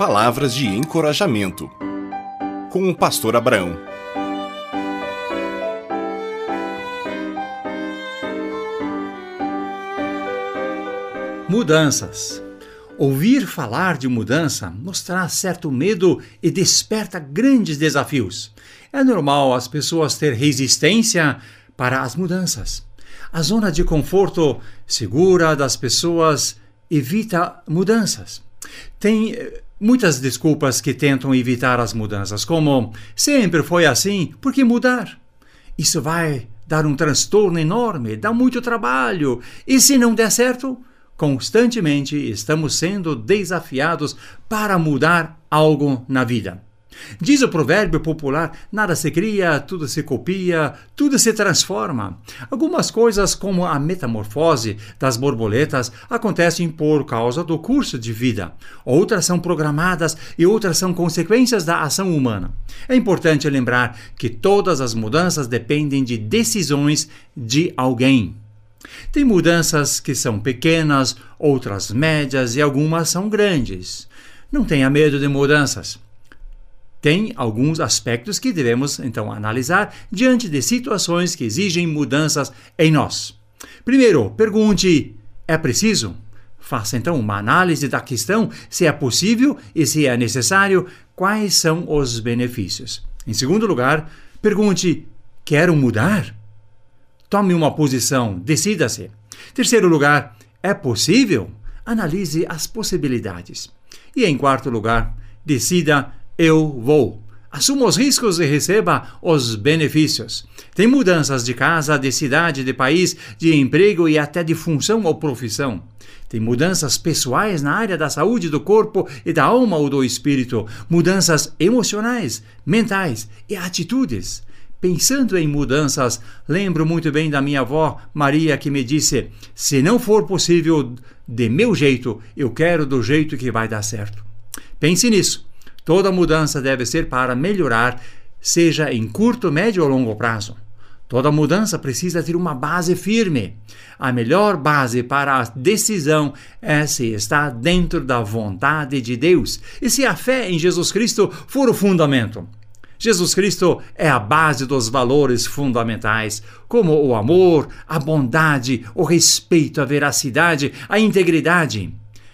Palavras de encorajamento. Com o pastor Abraão. Mudanças. Ouvir falar de mudança nos traz certo medo e desperta grandes desafios. É normal as pessoas ter resistência para as mudanças. A zona de conforto segura das pessoas evita mudanças. Tem eh, muitas desculpas que tentam evitar as mudanças, como sempre foi assim, por que mudar? Isso vai dar um transtorno enorme, dá muito trabalho, e se não der certo, constantemente estamos sendo desafiados para mudar algo na vida. Diz o provérbio popular: nada se cria, tudo se copia, tudo se transforma. Algumas coisas, como a metamorfose das borboletas, acontecem por causa do curso de vida. Outras são programadas e outras são consequências da ação humana. É importante lembrar que todas as mudanças dependem de decisões de alguém. Tem mudanças que são pequenas, outras médias e algumas são grandes. Não tenha medo de mudanças tem alguns aspectos que devemos então analisar diante de situações que exigem mudanças em nós. Primeiro, pergunte: é preciso? Faça então uma análise da questão, se é possível e se é necessário, quais são os benefícios. Em segundo lugar, pergunte: quero mudar? Tome uma posição, decida-se. Terceiro lugar, é possível? Analise as possibilidades. E em quarto lugar, decida eu vou. Assuma os riscos e receba os benefícios. Tem mudanças de casa, de cidade, de país, de emprego e até de função ou profissão. Tem mudanças pessoais na área da saúde do corpo e da alma ou do espírito, mudanças emocionais, mentais e atitudes. Pensando em mudanças, lembro muito bem da minha avó Maria que me disse: se não for possível de meu jeito, eu quero do jeito que vai dar certo. Pense nisso Toda mudança deve ser para melhorar, seja em curto, médio ou longo prazo. Toda mudança precisa ter uma base firme. A melhor base para a decisão é se está dentro da vontade de Deus e se a fé em Jesus Cristo for o fundamento. Jesus Cristo é a base dos valores fundamentais, como o amor, a bondade, o respeito, a veracidade, a integridade.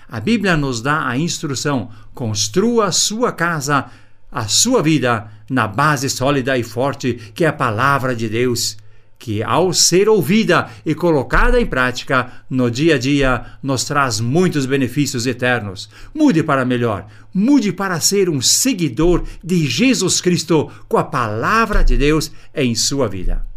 A Bíblia nos dá a instrução: construa sua casa, a sua vida, na base sólida e forte que é a palavra de Deus, que ao ser ouvida e colocada em prática no dia a dia nos traz muitos benefícios eternos. Mude para melhor, mude para ser um seguidor de Jesus Cristo com a palavra de Deus em sua vida.